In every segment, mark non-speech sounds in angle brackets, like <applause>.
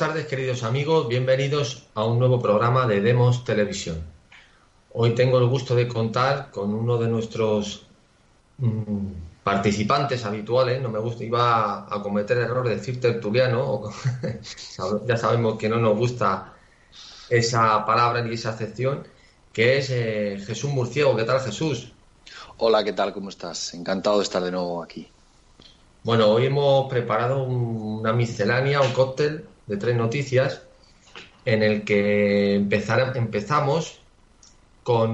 tardes, queridos amigos. Bienvenidos a un nuevo programa de Demos Televisión. Hoy tengo el gusto de contar con uno de nuestros mm, participantes habituales. No me gusta, iba a cometer error de decir tertuliano. <laughs> ya sabemos que no nos gusta esa palabra ni esa acepción, que es eh, Jesús Murciego. ¿Qué tal, Jesús? Hola, ¿qué tal? ¿Cómo estás? Encantado de estar de nuevo aquí. Bueno, hoy hemos preparado una miscelánea, un cóctel de tres noticias en el que empezar, empezamos con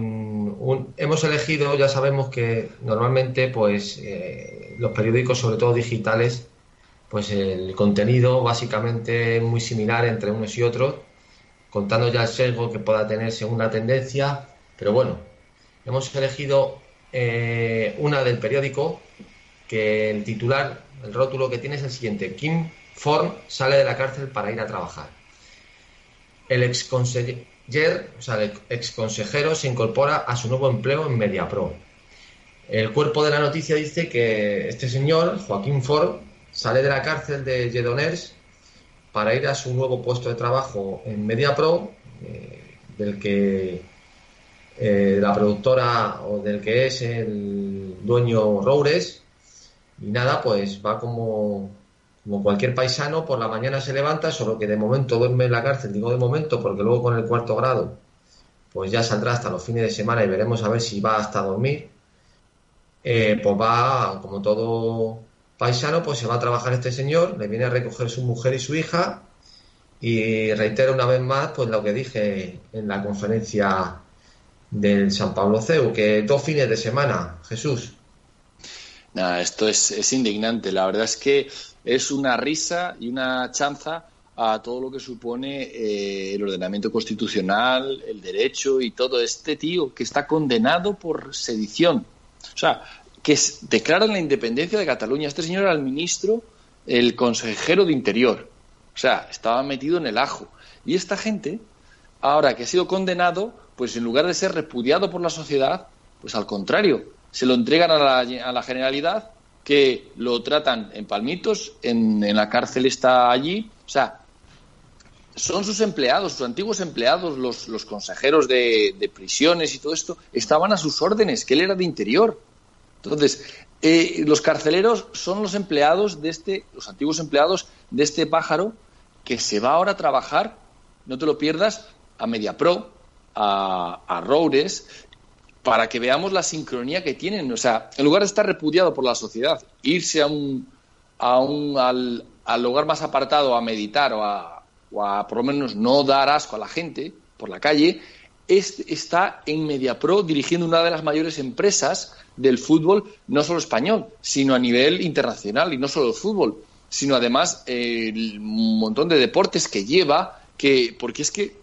un, hemos elegido, ya sabemos que normalmente pues eh, los periódicos, sobre todo digitales, pues el contenido básicamente es muy similar entre unos y otros, contando ya el sesgo que pueda tener según una tendencia, pero bueno, hemos elegido eh, una del periódico que el titular, el rótulo que tiene es el siguiente. Kim Form sale de la cárcel para ir a trabajar. El ex consejero, o sea, el ex consejero se incorpora a su nuevo empleo en MediaPro. El cuerpo de la noticia dice que este señor, Joaquín Ford, sale de la cárcel de Jedoners para ir a su nuevo puesto de trabajo en MediaPro, eh, del que eh, la productora o del que es el dueño Roures, y nada, pues va como, como cualquier paisano, por la mañana se levanta, solo que de momento duerme en la cárcel, digo de momento, porque luego con el cuarto grado, pues ya saldrá hasta los fines de semana y veremos a ver si va hasta dormir. Eh, pues va, como todo paisano, pues se va a trabajar este señor, le viene a recoger su mujer y su hija, y reitero una vez más, pues lo que dije en la conferencia del San Pablo CEU, que dos fines de semana, Jesús, esto es, indignante. La verdad es que es una risa y una chanza a todo lo que supone eh, el ordenamiento constitucional, el derecho y todo este tío que está condenado por sedición. O sea, que declara la independencia de Cataluña. Este señor era el ministro, el consejero de Interior. O sea, estaba metido en el ajo. Y esta gente, ahora que ha sido condenado, pues en lugar de ser repudiado por la sociedad, pues al contrario, se lo entregan a la, a la Generalidad, que lo tratan en palmitos, en, la cárcel está allí. O sea, son sus empleados, sus antiguos empleados, los, los consejeros de, prisiones y todo esto, estaban a sus órdenes, que él era de interior. Entonces, eh, los carceleros son los empleados de este, los antiguos empleados de este pájaro que se va ahora a trabajar, no te lo pierdas, a MediaPro, a, a Roures, para que veamos la sincronía que tienen. O sea, en lugar de estar repudiado por la sociedad, irse a un, a un al, lugar más apartado a meditar o a, por lo menos no dar asco a la gente por la calle, está en MediaPro dirigiendo una de las mayores empresas del fútbol, no solo español, sino a nivel internacional, y no solo el fútbol, sino además el montón de deportes que lleva, que, porque es que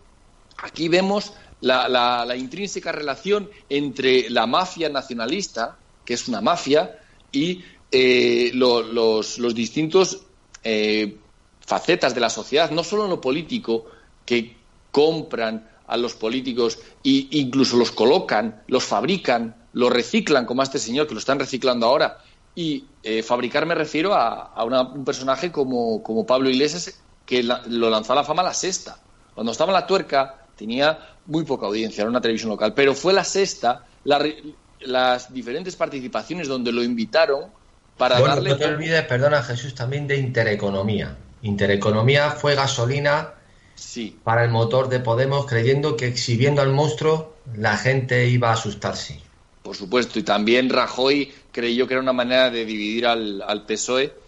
aquí vemos la, intrínseca relación entre la mafia nacionalista, que es una mafia, y eh, los, distintos eh, facetas de la sociedad, no solo en lo político, que compran a los políticos e incluso los colocan, los fabrican, los reciclan, como a este señor que lo están reciclando ahora. Y eh, fabricar me refiero a, un personaje como, como Pablo Iglesias, que lo lanzó a la fama la sexta. Cuando estaba en la tuerca, tenía muy poca audiencia, era una televisión local, pero fue la sexta, las diferentes participaciones donde lo invitaron para darle... No te olvides, perdona Jesús, también de Intereconomía. Intereconomía fue gasolina sí. para el motor de Podemos, creyendo que exhibiendo al monstruo la gente iba a asustarse. Por supuesto, y también Rajoy creyó que era una manera de dividir al, al PSOE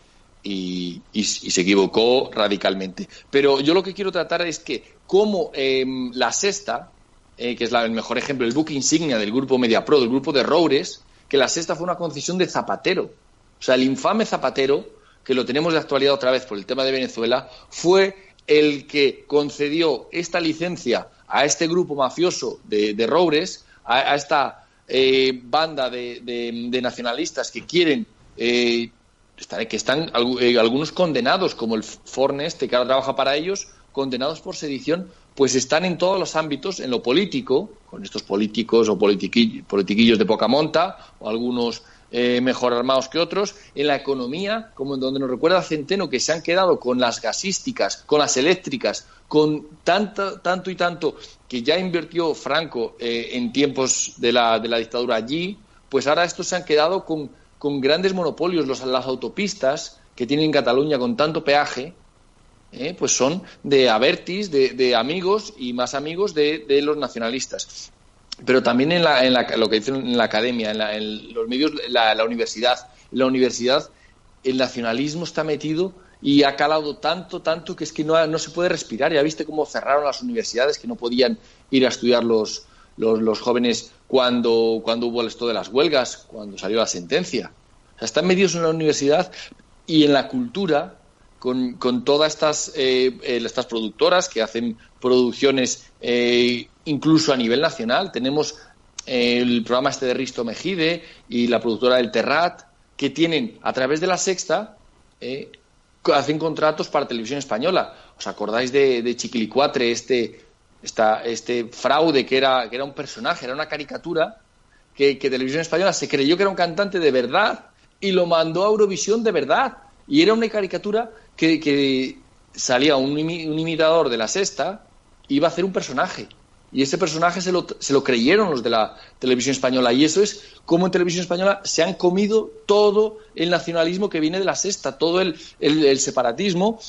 y, se equivocó radicalmente. Pero yo lo que quiero tratar es que como em, la sexta, eh, que es el mejor ejemplo, el book insignia del grupo MediaPro, del grupo de Roures, que la sexta fue una concesión de Zapatero. O sea, el infame Zapatero, que lo tenemos de actualidad otra vez por el tema de Venezuela, fue el que concedió esta licencia a este grupo mafioso de, de Roures, a, esta eh, banda de, nacionalistas que quieren eh, que están eh, algunos condenados, como el Forne este, que ahora trabaja para ellos, condenados por sedición, pues están en todos los ámbitos, en lo político, con estos políticos o politiquillos, de poca monta, o algunos eh, mejor armados que otros. En la economía, como en donde nos recuerda Centeno, que se han quedado con las gasísticas, con las eléctricas, con tanto, tanto y tanto que ya invirtió Franco eh, en tiempos de la, de la dictadura allí, pues ahora estos se han quedado con, con grandes monopolios. Los, las autopistas que tienen Cataluña con tanto peaje, eh, pues son de Avertis, de, amigos y más amigos de, los nacionalistas. Pero también en, la, en la, lo que dicen en la academia, en, los medios, la, la universidad. En la universidad el nacionalismo está metido y ha calado tanto, tanto que es que no, no, se puede respirar. Ya viste cómo cerraron las universidades, que no podían ir a estudiar los, los, jóvenes cuando, cuando hubo esto de las huelgas, cuando salió la sentencia. O sea, están metidos en la universidad y en la cultura con, con todas estas, eh, eh, estas productoras que hacen producciones eh, incluso a nivel nacional. Tenemos el programa este de Risto Mejide y la productora del Terrat, que tienen a través de la sexta hacen contratos para televisión española. ¿Os acordáis de, de Chiquilicuatre, este, este fraude que era, que era un personaje, era una caricatura, que, que televisión española se creyó que era un cantante de verdad y lo mandó a Eurovisión de verdad? Y era una caricatura que, salía un, un, imitador de la sexta, iba a hacer un personaje. Y ese personaje se lo, se lo creyeron los de la televisión española. Y eso es como en televisión española se han comido todo el nacionalismo que viene de la sexta, todo el, el, separatismo.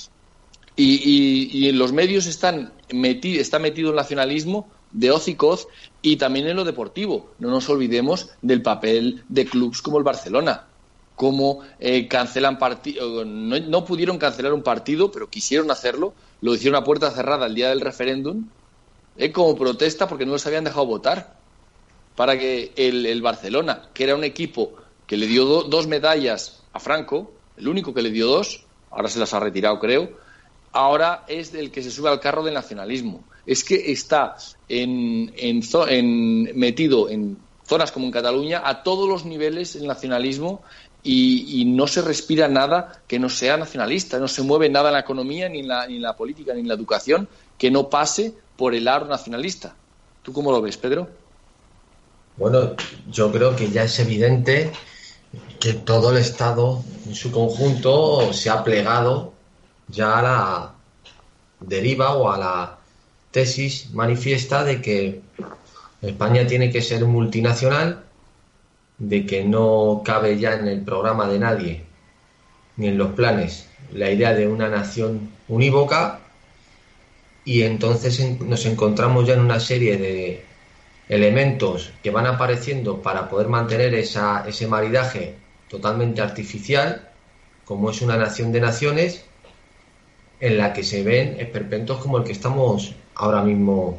Y, en los medios están meti, está metido el nacionalismo de hoz y coz y también en lo deportivo. No nos olvidemos del papel de clubes como el Barcelona cómo eh, cancelan partido, no, pudieron cancelar un partido, pero quisieron hacerlo, lo hicieron a puerta cerrada el día del referéndum, eh, como protesta porque no les habían dejado votar, para que el, Barcelona, que era un equipo que le dio dos medallas a Franco, el único que le dio dos, ahora se las ha retirado creo, ahora es el que se sube al carro del nacionalismo. Es que está en, metido en zonas como en Cataluña a todos los niveles el nacionalismo y, no se respira nada que no sea nacionalista, no se mueve nada en la economía, ni en la, ni en la política, ni en la educación, que no pase por el aro nacionalista. ¿Tú cómo lo ves, Pedro? Bueno, yo creo que ya es evidente que todo el Estado en su conjunto se ha plegado ya a la deriva o a la tesis manifiesta de que España tiene que ser multinacional de que no cabe ya en el programa de nadie, ni en los planes, la idea de una nación unívoca. Y entonces nos encontramos ya en una serie de elementos que van apareciendo para poder mantener esa, ese maridaje totalmente artificial, como es una nación de naciones, en la que se ven esperpentos como el que estamos ahora mismo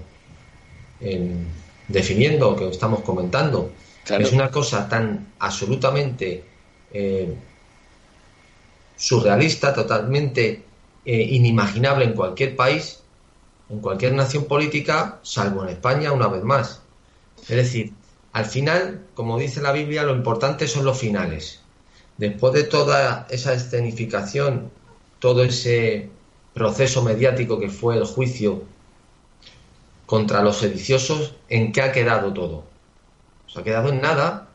definiendo, que estamos comentando. Es una cosa tan absolutamente eh, surrealista, totalmente eh, inimaginable en cualquier país, en cualquier nación política, salvo en España una vez más. Es decir, al final, como dice la Biblia, lo importante son los finales. Después de toda esa escenificación, todo ese proceso mediático que fue el juicio contra los sediciosos, ¿en qué ha quedado todo? ha quedado en nada.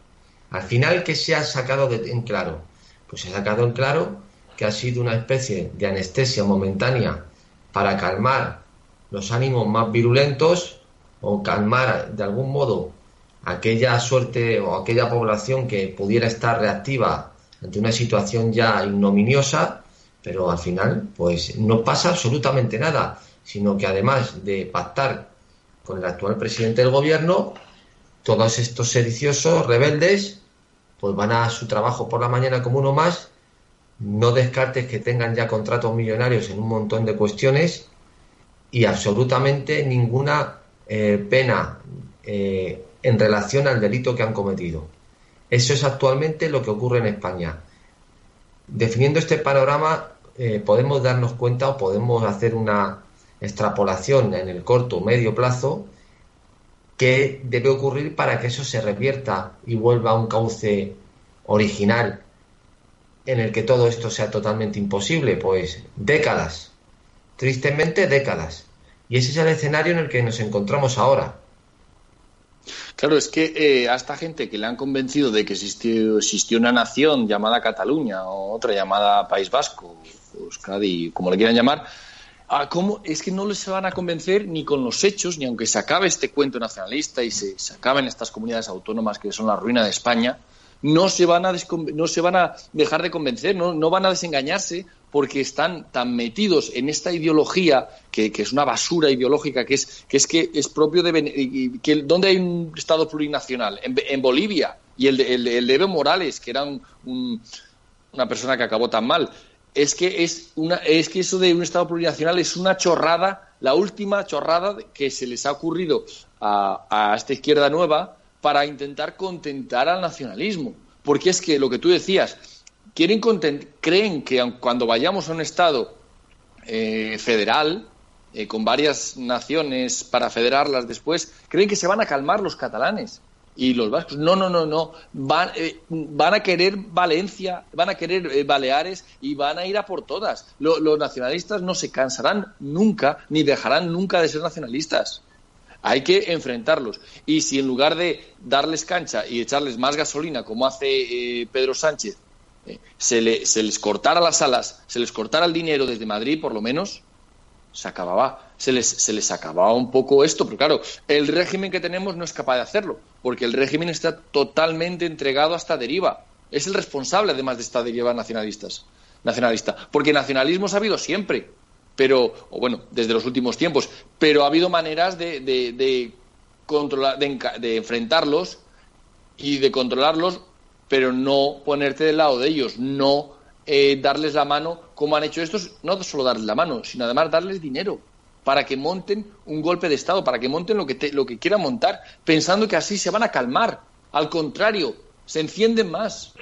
Al final, ¿qué se ha sacado en claro? Pues se ha sacado en claro que ha sido una especie de anestesia momentánea para calmar los ánimos más virulentos o calmar de algún modo aquella suerte o aquella población que pudiera estar reactiva ante una situación ya ignominiosa, pero al final pues no pasa absolutamente nada, sino que además de pactar con el actual presidente del gobierno, todos estos sediciosos, rebeldes, pues van a su trabajo por la mañana como uno más. No descartes que tengan ya contratos millonarios en un montón de cuestiones y absolutamente ninguna eh, pena eh, en relación al delito que han cometido. Eso es actualmente lo que ocurre en España. Definiendo este panorama, eh, podemos darnos cuenta o podemos hacer una extrapolación en el corto o medio plazo ¿Qué debe ocurrir para que eso se revierta y vuelva a un cauce original en el que todo esto sea totalmente imposible? Pues décadas, tristemente décadas. Y ese es el escenario en el que nos encontramos ahora. Claro, es que eh, a esta gente que le han convencido de que existió, existió una nación llamada Cataluña o otra llamada País Vasco, Euskadi, como le quieran llamar, ¿cómo? es que no les van a convencer ni con los hechos, ni aunque se acabe este cuento nacionalista y se acaben estas comunidades autónomas que son la ruina de España, no se van a, no se van a dejar de convencer, no, no van a desengañarse porque están tan metidos en esta ideología que, es una basura ideológica que es que es que es propio de que donde hay un estado plurinacional en, Bolivia. Y el el, Evo Morales que era una persona que acabó tan mal. Es que es una es que eso de un estado plurinacional es una chorrada la última chorrada que se les ha ocurrido a, a esta izquierda nueva para intentar contentar al nacionalismo porque es que lo que tú decías quieren creen que cuando vayamos a un Estado eh, federal, eh, con varias naciones para federarlas después, creen que se van a calmar los catalanes y los vascos. No, no, no, no. Van, eh, van a querer Valencia, van a querer Baleares y van a ir a por todas. los nacionalistas no se cansarán nunca ni dejarán nunca de ser nacionalistas. Hay que enfrentarlos. Y si en lugar de darles cancha y echarles más gasolina, como hace Pedro Sánchez, eh, se, se les cortara las alas, se les cortara el dinero desde Madrid, por lo menos, se acababa, se les, se les acababa un poco esto, pero claro, el régimen que tenemos no es capaz de hacerlo, porque el régimen está totalmente entregado a esta deriva. Es el responsable, además de esta deriva nacionalistas, nacionalista, porque nacionalismo ha habido siempre, pero, o bueno, desde los últimos tiempos, pero ha habido maneras de, de, de controlar, de enfrentarlos y de controlarlos pero no ponerte del lado de ellos, no eh, darles la mano como han hecho estos, no solo darles la mano, sino además darles dinero para que monten un golpe de Estado, para que monten lo que, lo que quieran montar, pensando que así se van a calmar. Al contrario, se encienden más.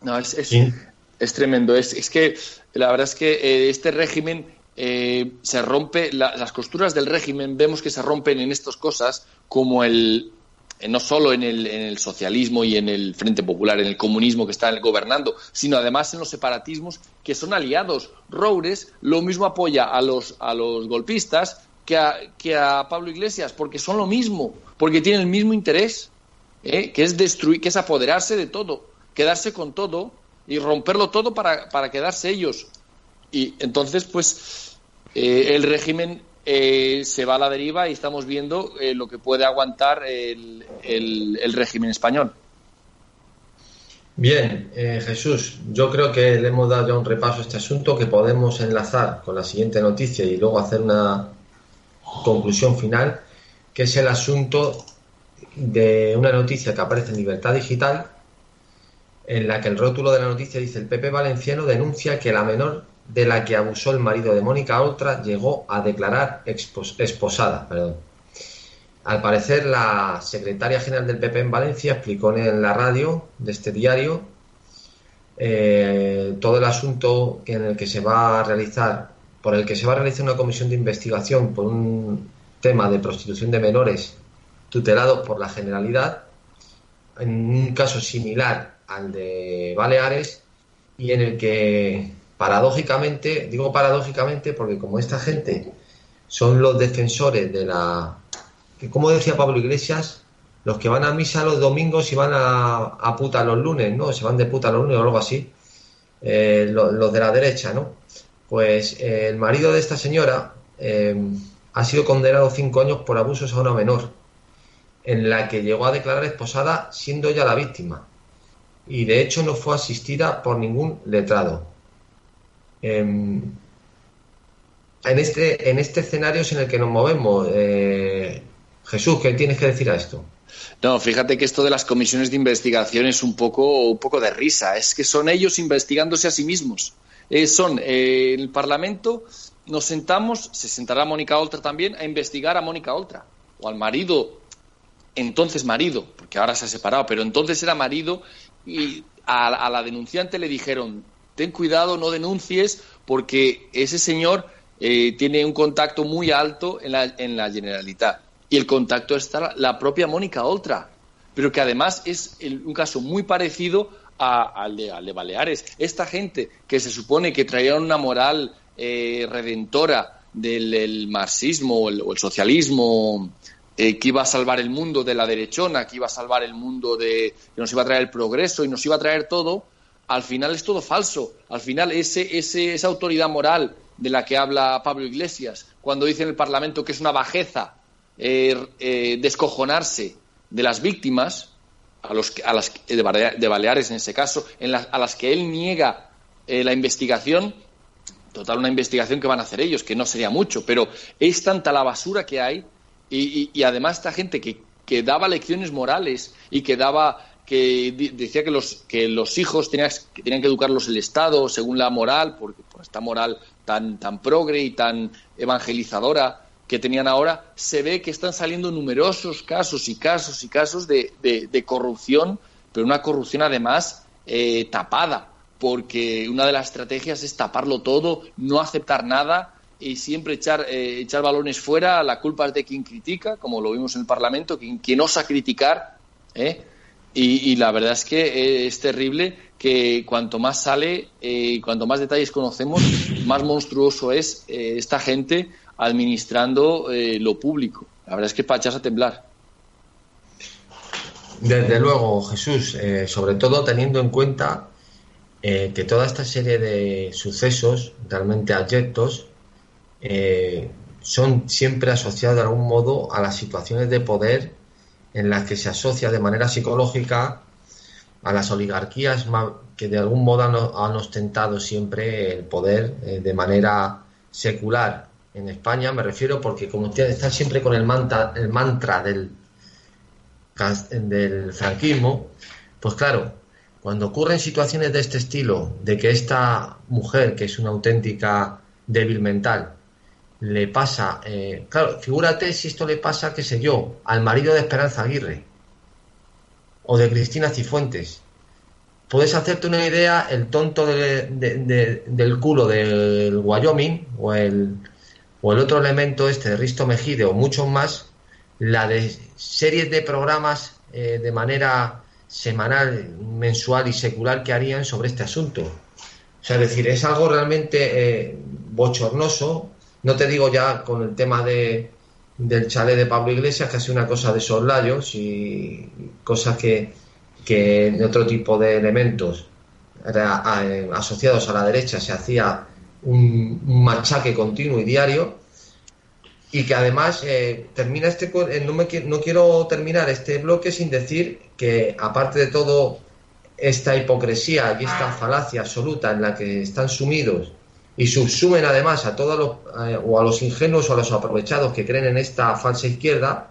No, es, es, tremendo. Es, es, que la verdad es que eh, este régimen eh, se rompe, las costuras del régimen vemos que se rompen en estas cosas, como el, eh, no solo en el, socialismo y en el Frente Popular, en el comunismo que está gobernando, sino además en los separatismos que son aliados. Roures lo mismo apoya a los, a los golpistas que a, que a Pablo Iglesias, porque son lo mismo, porque tienen el mismo interés, ¿eh? que es destruir, que es apoderarse de todo, quedarse con todo y romperlo todo para, para quedarse ellos. Y entonces, pues, eh, el régimen eh, se va a la deriva y estamos viendo eh, lo que puede aguantar el, régimen español. Bien, eh, Jesús, yo creo que le hemos dado ya un repaso a este asunto que podemos enlazar con la siguiente noticia y luego hacer una conclusión final, que es el asunto de una noticia que aparece en Libertad Digital, en la que el rótulo de la noticia dice el PP Valenciano denuncia que la menor de la que abusó el marido de Mónica Oltra llegó a declarar esposada. Perdón. Al parecer, la secretaria general del PP en Valencia explicó en la radio de este diario eh, todo el asunto en el que se va a realizar, por el que se va a realizar una comisión de investigación por un tema de prostitución de menores tutelados por la Generalidad, en un caso similar al de Baleares, y en el que paradójicamente, digo paradójicamente porque como esta gente son los defensores de la... que como decía Pablo Iglesias, los que van a misa los domingos y van a, puta los lunes, ¿no? Se van de puta los lunes o algo así, eh, los, de la derecha, ¿no? Pues eh, el marido de esta señora eh, ha sido condenado cinco años por abusos a una menor, en la que llegó a declarar esposada siendo ya la víctima. Y de hecho no fue asistida por ningún letrado. Em, en, este, en este escenario es en el que nos movemos. Eh, Jesús, ¿qué tienes que decir a esto? No, fíjate que esto de las comisiones de investigación es un poco, un poco de risa. Es que son ellos investigándose a sí mismos. Eh, son eh, el Parlamento, nos sentamos, se sentará Mónica Oltra también, a investigar a Mónica Oltra o al marido, entonces marido, porque ahora se ha separado, pero entonces era marido y a la denunciante le dijeron, ten cuidado, no denuncies, porque ese señor eh, tiene un contacto muy alto en la, en la Generalitat. Y el contacto está la propia Mónica Oltra, pero que además es un caso muy parecido al, de, Baleares. Esta gente que se supone que traía una moral eh, redentora del marxismo o el, socialismo eh, que iba a salvar el mundo de la derechona, que iba a salvar el mundo de que nos iba a traer el progreso y nos iba a traer todo, al final es todo falso. Al final ese, esa autoridad moral de la que habla Pablo Iglesias, cuando dice en el Parlamento que es una bajeza eh, descojonarse de las víctimas, a, los, a las, de, Baleares en ese caso, en a las que él niega la investigación, total una investigación que van a hacer ellos, que no sería mucho, pero es tanta la basura que hay y, además esta gente que, que, daba lecciones morales y que daba que decía que los que los hijos tenían que, tenían que educarlos el Estado según la moral, porque por esta moral tan tan progre y tan evangelizadora que tenían ahora, se ve que están saliendo numerosos casos y casos y casos de, de, corrupción, pero una corrupción además eh, tapada porque una de las estrategias es taparlo todo, no aceptar nada y siempre echar, eh, echar balones fuera. La culpa es de quien critica, como lo vimos en el Parlamento, quien, quien osa criticar. ¿eh? Y, la verdad es que eh, es terrible que cuanto más sale, eh, cuanto más detalles conocemos, más monstruoso es esta gente administrando lo público. La verdad es que es para echarse a temblar. Desde luego, Jesús, sobre todo teniendo en cuenta eh, que toda esta serie de sucesos realmente abyectos eh, son siempre asociados de algún modo a las situaciones de poder en las que se asocia de manera psicológica a las oligarquías que de algún modo han, ostentado siempre el poder eh, de manera secular. En España, me refiero porque como ustedes están siempre con el mantra, el mantra del franquismo, pues claro, cuando ocurren situaciones de este estilo, de que esta mujer, que es una auténtica débil mental, le pasa, eh, claro, figúrate si esto le pasa, qué sé yo, al marido de Esperanza Aguirre o de Cristina Cifuentes. Puedes hacerte una idea el tonto del culo del Wyoming o el, o el otro elemento este de Risto Mejide o muchos más, la de series de programas eh, de manera semanal, mensual y secular que harían sobre este asunto. O sea, es decir, es algo realmente eh, bochornoso. No te digo ya con el tema de, del chalet de Pablo Iglesias, que ha sido una cosa de soslayos y cosas que, que en otro tipo de elementos asociados a la derecha se hacía un machaque continuo y diario y que además eh, termina este eh, no, me, no quiero terminar este bloque sin decir que aparte de todo esta hipocresía y esta falacia absoluta en la que están sumidos y subsumen además a todos los eh, o a los ingenuos o a los aprovechados que creen en esta falsa izquierda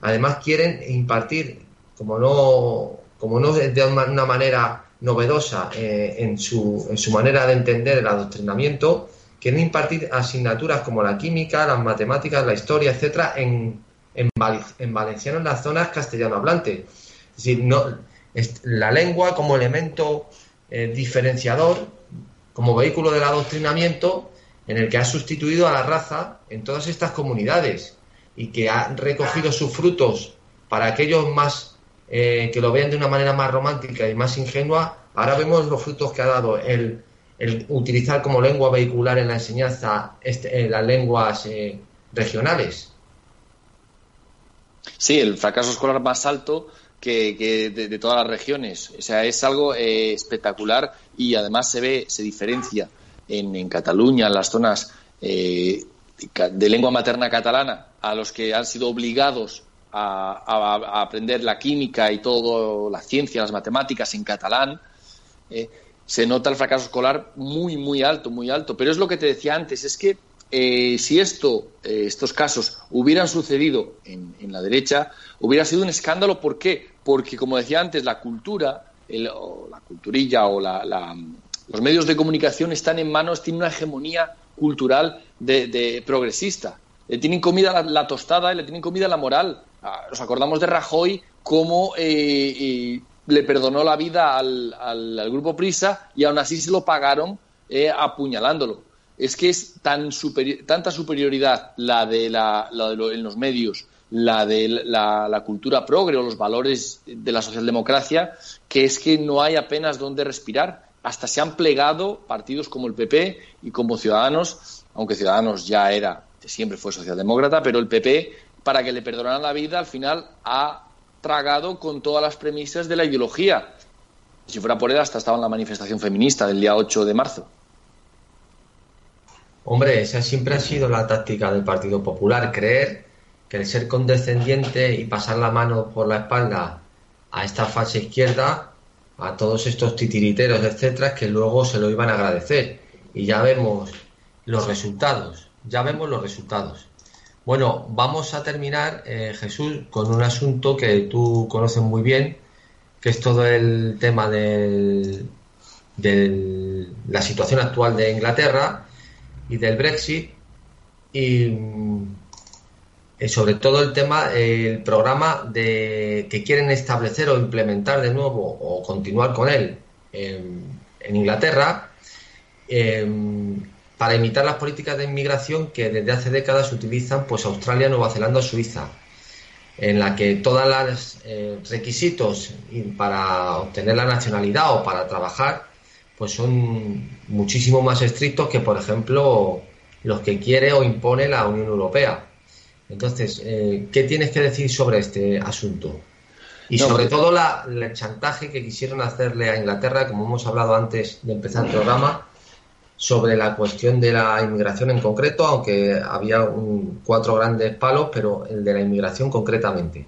además quieren impartir como no como no de una manera novedosa en, su, en su manera de entender el adoctrinamiento quieren impartir asignaturas como la química, las matemáticas, la historia, etcétera, en, en, valenciano en las zonas castellano hablantes. Es decir, no, la lengua como elemento eh, diferenciador, como vehículo del adoctrinamiento, en el que ha sustituido a la raza en todas estas comunidades y que ha recogido sus frutos para aquellos más eh, que lo vean de una manera más romántica y más ingenua. Ahora vemos los frutos que ha dado el utilizar como lengua vehicular en la enseñanza este, las lenguas eh, regionales. Sí, el fracaso escolar más alto que, de, todas las regiones. O sea, es algo eh, espectacular y además se ve, se diferencia en, Cataluña, en las zonas eh, de lengua materna catalana, a los que han sido obligados a, aprender la química y todo, la ciencia, las matemáticas en catalán se nota el fracaso escolar muy, muy alto, muy alto. Pero es lo que te decía antes, es que eh, si esto, eh, estos casos hubieran sucedido en, la derecha, hubiera sido un escándalo. ¿Por qué? Porque, como decía antes, la cultura, o la culturilla o los medios de comunicación están en manos, tienen una hegemonía cultural de, progresista. Le tienen comida la, tostada y le tienen comida la moral. Ah, nos acordamos de Rajoy como eh, le perdonó la vida al, al, grupo Prisa y aún así se lo pagaron eh, apuñalándolo. Es que es tan tanta superioridad la de, la, en los medios, la de la, cultura progre o los valores de la socialdemocracia, que es que no hay apenas donde respirar. Hasta se han plegado partidos como el PP y como Ciudadanos, aunque Ciudadanos ya era, siempre fue socialdemócrata, pero el PP para que le perdonaran la vida, al final ha tragado con todas las premisas de la ideología. Si fuera por él, hasta estaba en la manifestación feminista del día 8 de marzo. Hombre, esa siempre ha sido la táctica del Partido Popular, creer que el ser condescendiente y pasar la mano por la espalda a esta fase izquierda, a todos estos titiriteros, etcétera, que luego se lo iban a agradecer. Y ya vemos los resultados, ya vemos los resultados. Bueno, vamos a terminar, eh, Jesús, con un asunto que tú conoces muy bien, que es todo el tema de la situación actual de Inglaterra y del Brexit. Y eh, sobre todo el tema, el programa de que quieren establecer o implementar de nuevo o continuar con él en, Inglaterra em, para imitar las políticas de inmigración que desde hace décadas utilizan pues Australia, Nueva Zelanda Suiza, en la que todos los eh, requisitos para obtener la nacionalidad o para trabajar pues son muchísimo más estrictos que, por ejemplo, los que quiere o impone la Unión Europea. Entonces, eh, ¿qué tienes que decir sobre este asunto? Y sobre pues- todo la, el chantaje que quisieron hacerle a Inglaterra, como hemos hablado antes de empezar el programa, sobre la cuestión de la inmigración en concreto, aunque había cuatro grandes palos, pero el de la inmigración concretamente.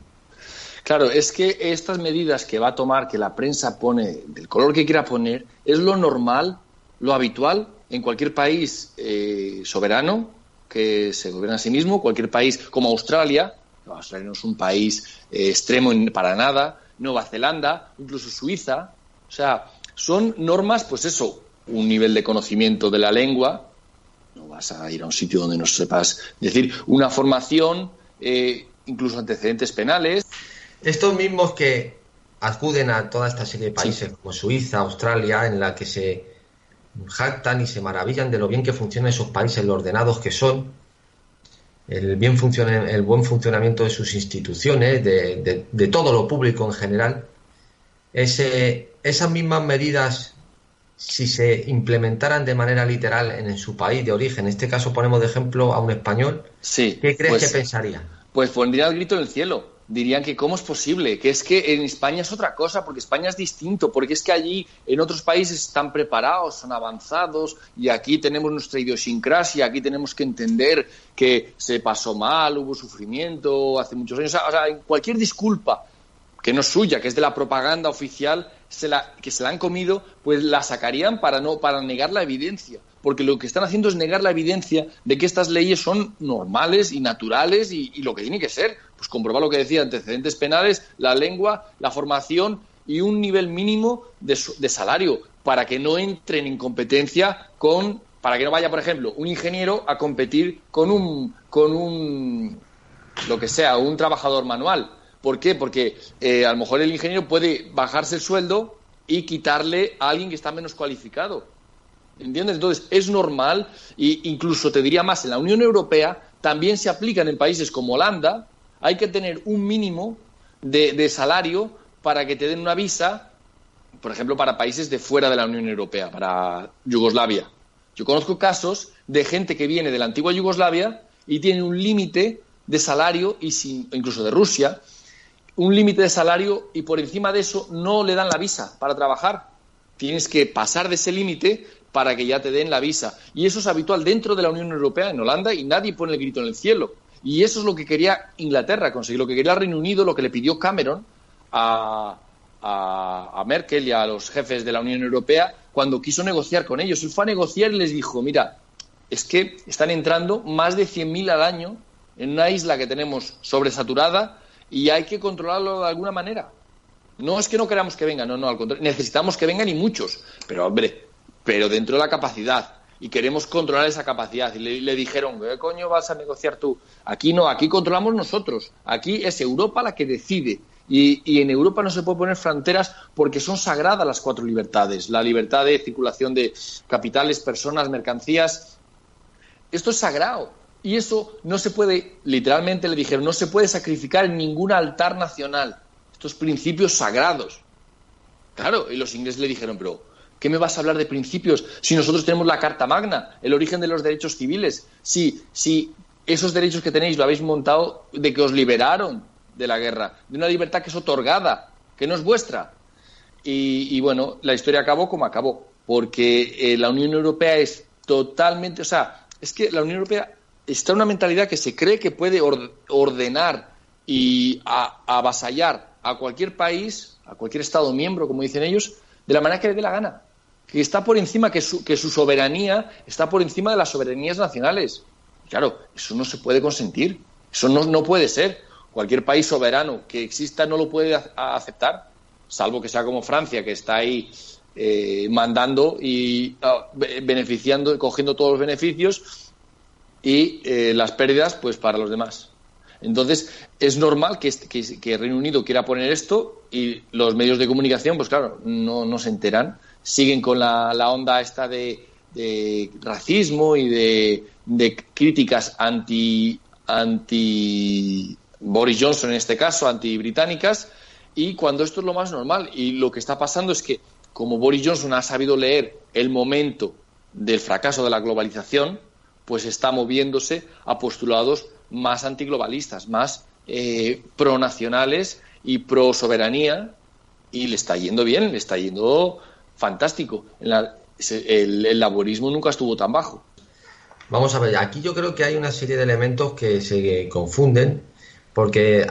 Claro, es que estas medidas que va a tomar, que la prensa pone, del color que quiera poner, es lo normal, lo habitual en cualquier país eh, soberano que se gobierna a sí mismo, cualquier país como Australia, Australia no es un país eh, extremo para nada, Nueva Zelanda, incluso Suiza, o sea, son normas, pues eso, un nivel de conocimiento de la lengua, no vas a ir a un sitio donde no sepas decir, una formación, eh, incluso antecedentes penales, estos mismos que acuden a toda esta serie de países como Suiza, Australia, en la que se jactan y se maravillan de lo bien que funcionan esos países, lo ordenados que son, el, bien el buen funcionamiento de sus instituciones, de, todo lo público en general, ese, esas mismas medidas, si se implementaran de manera literal en, su país de origen, en este caso ponemos de ejemplo a un español, ¿qué crees pues que pensaría? Pues pondría el grito en el cielo dirían que cómo es posible, que es que en España es otra cosa, porque España es distinto, porque es que allí en otros países están preparados, son avanzados y aquí tenemos nuestra idiosincrasia, aquí tenemos que entender que se pasó mal, hubo sufrimiento hace muchos años, o sea, cualquier disculpa que no es suya, que es de la propaganda oficial, se la, que se la han comido, pues la sacarían para no para negar la evidencia, porque lo que están haciendo es negar la evidencia de que estas leyes son normales y naturales y, y lo que tiene que ser, pues comprobar lo que decía, antecedentes penales, la lengua, la formación y un nivel mínimo de, salario para que no entren en competencia con, para que no vaya, por ejemplo, un ingeniero a competir con un, con un, lo que sea, un trabajador manual. ¿Por qué? Porque eh, a lo mejor el ingeniero puede bajarse el sueldo y quitarle a alguien que está menos cualificado. ¿Entiendes? Entonces, es normal, e incluso te diría más, en la Unión Europea también se aplican en países como Holanda, hay que tener un mínimo de, salario para que te den una visa, por ejemplo, para países de fuera de la Unión Europea, para Yugoslavia. Yo conozco casos de gente que viene de la antigua Yugoslavia y tiene un límite de salario, y sin, incluso de Rusia, un límite de salario y por encima de eso no le dan la visa para trabajar. Tienes que pasar de ese límite para que ya te den la visa. Y eso es habitual dentro de la Unión Europea, en Holanda, y nadie pone el grito en el cielo. Y eso es lo que quería Inglaterra conseguir, lo que quería Reino Unido, lo que le pidió Cameron a, Merkel y a los jefes de la Unión Europea cuando quiso negociar con ellos. Él fue a negociar y les dijo, mira, es que están entrando más de 100.000 al año en una isla que tenemos sobresaturada y hay que controlarlo de alguna manera. No es que no queramos que vengan, no, no, al contrario, necesitamos que vengan y muchos, pero hombre, pero dentro de la capacidad y queremos controlar esa capacidad. Y le, dijeron, ¿qué coño vas a negociar tú? Aquí no, aquí controlamos nosotros. Aquí es Europa la que decide. Y, y, en Europa no se puede poner fronteras porque son sagradas las cuatro libertades. La libertad de circulación de capitales, personas, mercancías. Esto es sagrado. Y eso no se puede, literalmente le dijeron, no se puede sacrificar en ningún altar nacional. Estos principios sagrados. Claro, y los ingleses le dijeron, pero ¿Qué me vas a hablar de principios si nosotros tenemos la Carta Magna, el origen de los derechos civiles? Si, esos derechos que tenéis lo habéis montado de que os liberaron de la guerra, de una libertad que es otorgada, que no es vuestra. Y, bueno, la historia acabó como acabó, porque eh, la Unión Europea es totalmente, o sea, es que la Unión Europea está en una mentalidad que se cree que puede ordenar y avasallar a cualquier país, a cualquier Estado miembro, como dicen ellos, de la manera que le dé la gana. Que está por encima, que su, que su soberanía está por encima de las soberanías nacionales. Claro, eso no se puede consentir. Eso no, no puede ser. Cualquier país soberano que exista no lo puede aceptar, salvo que sea como Francia, que está ahí eh, mandando y ah, beneficiando, cogiendo todos los beneficios y eh, las pérdidas, pues para los demás. Entonces, es normal que, que, Reino Unido quiera poner esto y los medios de comunicación, pues claro, no, se enteran. Siguen con la, onda esta de, de racismo y de, de críticas anti, anti Boris Johnson en este caso, anti-británicas, y cuando esto es lo más normal. Y lo que está pasando es que, como Boris Johnson ha sabido leer el momento del fracaso de la globalización, pues está moviéndose a postulados más antiglobalistas, más eh, pronacionales y pro soberanía, y le está yendo bien, le está yendo fantástico. el, el laborismo nunca estuvo tan bajo. Vamos a ver, aquí yo creo que hay una serie de elementos que se confunden, porque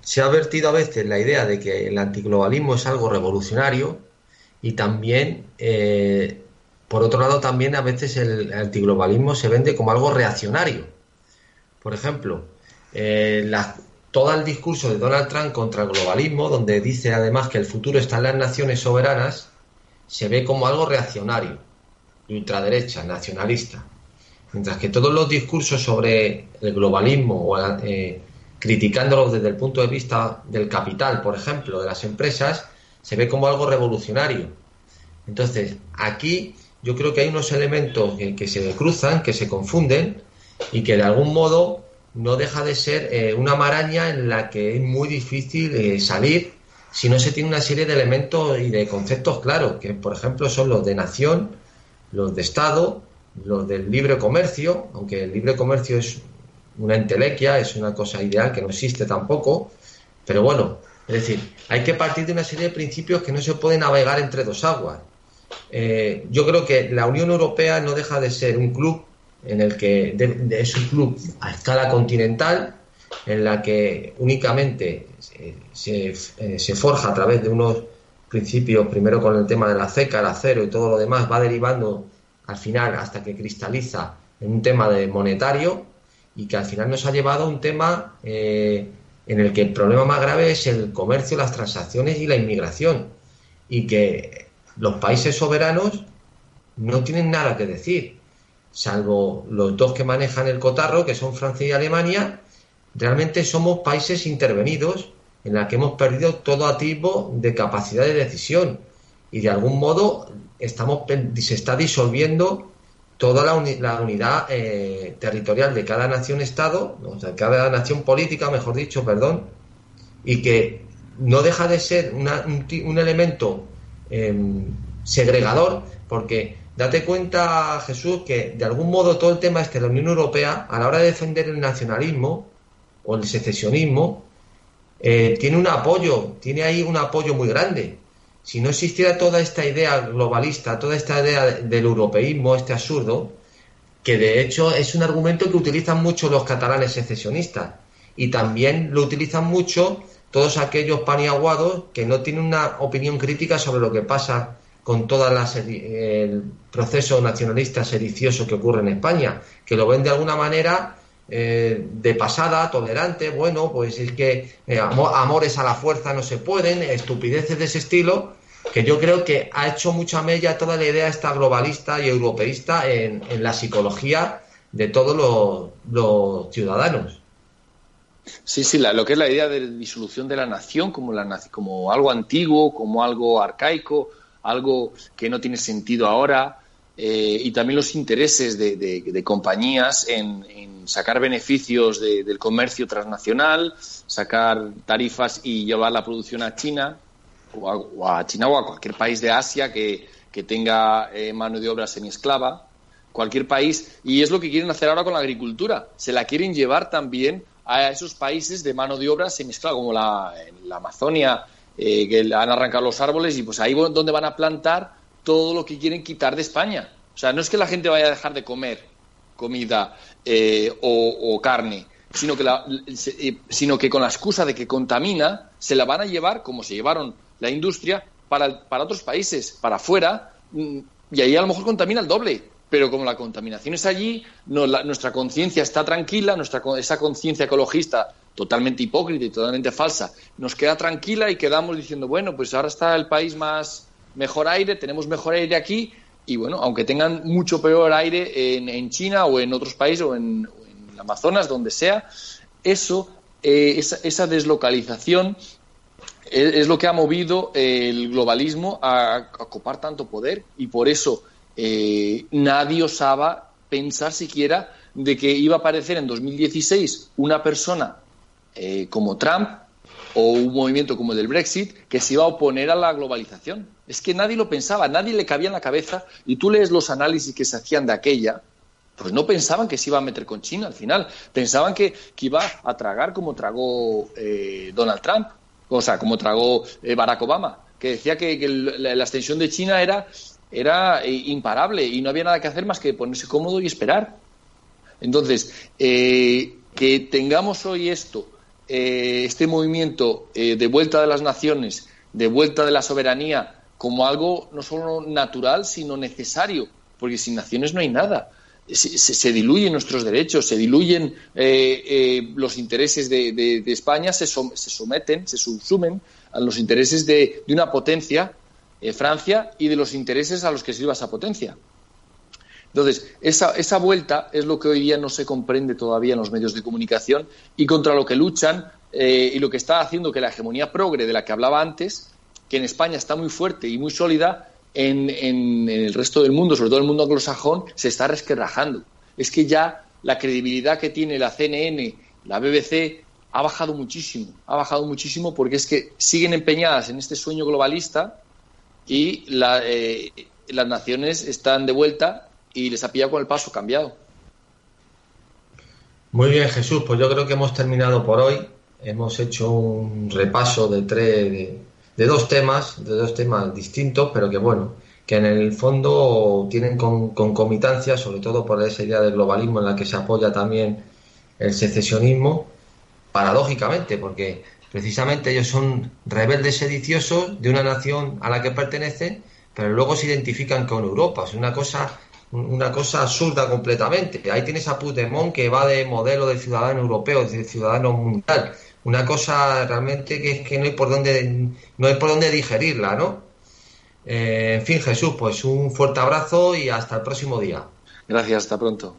se ha vertido a veces la idea de que el antiglobalismo es algo revolucionario y también eh, por otro lado, también a veces el antiglobalismo se vende como algo reaccionario. Por ejemplo, eh, todo el discurso de Donald Trump contra el globalismo, donde dice además que el futuro está en las naciones soberanas, se ve como algo reaccionario, de ultraderecha, nacionalista. Mientras que todos los discursos sobre el globalismo o eh, criticándolo desde el punto de vista del capital, por ejemplo, de las empresas, se ve como algo revolucionario. Entonces, aquí yo creo que hay unos elementos que, se cruzan, que se confunden y que de algún modo no deja de ser eh, una maraña en la que es muy difícil eh, salir si no se tiene una serie de elementos y de conceptos claros, que por ejemplo son los de nación, los de Estado, los del libre comercio, aunque el libre comercio es una entelequia, es una cosa ideal que no existe tampoco, pero bueno, es decir, hay que partir de una serie de principios que no se pueden navegar entre dos aguas. Eh, yo creo que la Unión Europea no deja de ser un club en el que es un club a escala continental, en la que únicamente se, eh, se, forja a través de unos principios, primero con el tema de la ceca, el acero y todo lo demás, va derivando al final hasta que cristaliza en un tema de monetario y que al final nos ha llevado a un tema eh, en el que el problema más grave es el comercio, las transacciones y la inmigración y que los países soberanos no tienen nada que decir, salvo los dos que manejan el cotarro, que son Francia y Alemania, realmente somos países intervenidos en la que hemos perdido todo atisbo de capacidad de decisión. Y de algún modo estamos se está disolviendo toda la, unidad eh, territorial de cada nación-estado, o sea, cada nación política, mejor dicho, perdón, y que no deja de ser un elemento Em, segregador, porque date cuenta, Jesús, que de algún modo todo el tema este de la Unión Europea, a la hora de defender el nacionalismo o el secesionismo, eh, tiene un apoyo, tiene ahí un apoyo muy grande. Si no existiera toda esta idea globalista, toda esta idea del europeísmo, este absurdo, que de hecho es un argumento que utilizan mucho los catalanes secesionistas y también lo utilizan mucho todos aquellos paniaguados que no tienen una opinión crítica sobre lo que pasa con todo el proceso nacionalista sedicioso que ocurre en España, que lo ven de alguna manera eh, de pasada, tolerante, bueno, pues es que eh, amores a la fuerza no se pueden, estupideces de ese estilo, que yo creo que ha hecho mucha mella toda la idea esta globalista y europeísta en, la psicología de todos los ciudadanos. Sí, sí, lo que es la idea de disolución de la nación como, la, como algo antiguo, como algo arcaico, algo que no tiene sentido ahora, eh, y también los intereses de, compañías en, sacar beneficios del comercio transnacional, sacar tarifas y llevar la producción a China, o a, China o a cualquier país de Asia que, tenga eh, mano de obra semiesclava cualquier país, y es lo que quieren hacer ahora con la agricultura. Se la quieren llevar también a esos países de mano de obra semizclada, como la, en la Amazonia, eh, que han arrancado los árboles y pues ahí donde van a plantar todo lo que quieren quitar de España. O sea, no es que la gente vaya a dejar de comer comida eh, o, carne, sino que, eh, sino que con la excusa de que contamina, se la van a llevar, como se llevaron la industria, para, para otros países, para afuera, mm, y ahí a lo mejor contamina el doble pero como la contaminación es allí, nuestra conciencia está tranquila, nuestra, esa conciencia ecologista totalmente hipócrita y totalmente falsa, nos queda tranquila y quedamos diciendo, bueno, pues ahora está el país más mejor aire, tenemos mejor aire aquí, y bueno, aunque tengan mucho peor aire en, China o en otros países o en, en Amazonas, donde sea, eso, eh, esa, deslocalización es, lo que ha movido el globalismo a, a copar tanto poder y por eso eh, nadie osaba pensar siquiera de que iba a aparecer en 2016 una persona eh, como Trump o un movimiento como el del Brexit que se iba a oponer a la globalización. Es que nadie lo pensaba, nadie le cabía en la cabeza y tú lees los análisis que se hacían de aquella, pues no pensaban que se iba a meter con China al final, pensaban que, iba a tragar como tragó eh, Donald Trump, o sea, como tragó Barack Obama, que decía que, la extensión de China era era eh, imparable y no había nada que hacer más que ponerse cómodo y esperar. Entonces, eh, que tengamos hoy esto, eh, este movimiento de vuelta de las naciones, de vuelta de la soberanía, como algo no solo natural, sino necesario, porque sin naciones no hay nada. Se, diluyen nuestros derechos, se diluyen los intereses de, España, se, someten, se subsumen a los intereses de, de una potencia eh, Francia y de los intereses a los que sirva esa potencia. Entonces, esa, vuelta es lo que hoy día no se comprende todavía en los medios de comunicación y contra lo que luchan eh, y lo que está haciendo que la hegemonía progre de la que hablaba antes, que en España está muy fuerte y muy sólida, en, el resto del mundo, sobre todo el mundo anglosajón, se está resquebrajando. Es que ya la credibilidad que tiene la CNN, la BBC, ha bajado muchísimo, ha bajado muchísimo porque es que siguen empeñadas en este sueño globalista y eh, las naciones están de vuelta y les ha pillado con el paso cambiado. Muy bien, Jesús, pues yo creo que hemos terminado por hoy. Hemos hecho un repaso de tres, de, dos temas, de dos temas distintos, pero que bueno, que en el fondo tienen concomitancia, sobre todo por esa idea del globalismo en la que se apoya también el secesionismo, paradójicamente, porque Precisamente ellos son rebeldes sediciosos de una nación a la que pertenecen, pero luego se identifican con Europa. Es una cosa, una cosa absurda completamente. Ahí tienes a Puigdemont que va de modelo de ciudadano europeo, de ciudadano mundial. Una cosa realmente que es que no hay por dónde, no hay por dónde digerirla, ¿no? Eh, en fin, Jesús, pues un fuerte abrazo y hasta el próximo día. Gracias, hasta pronto.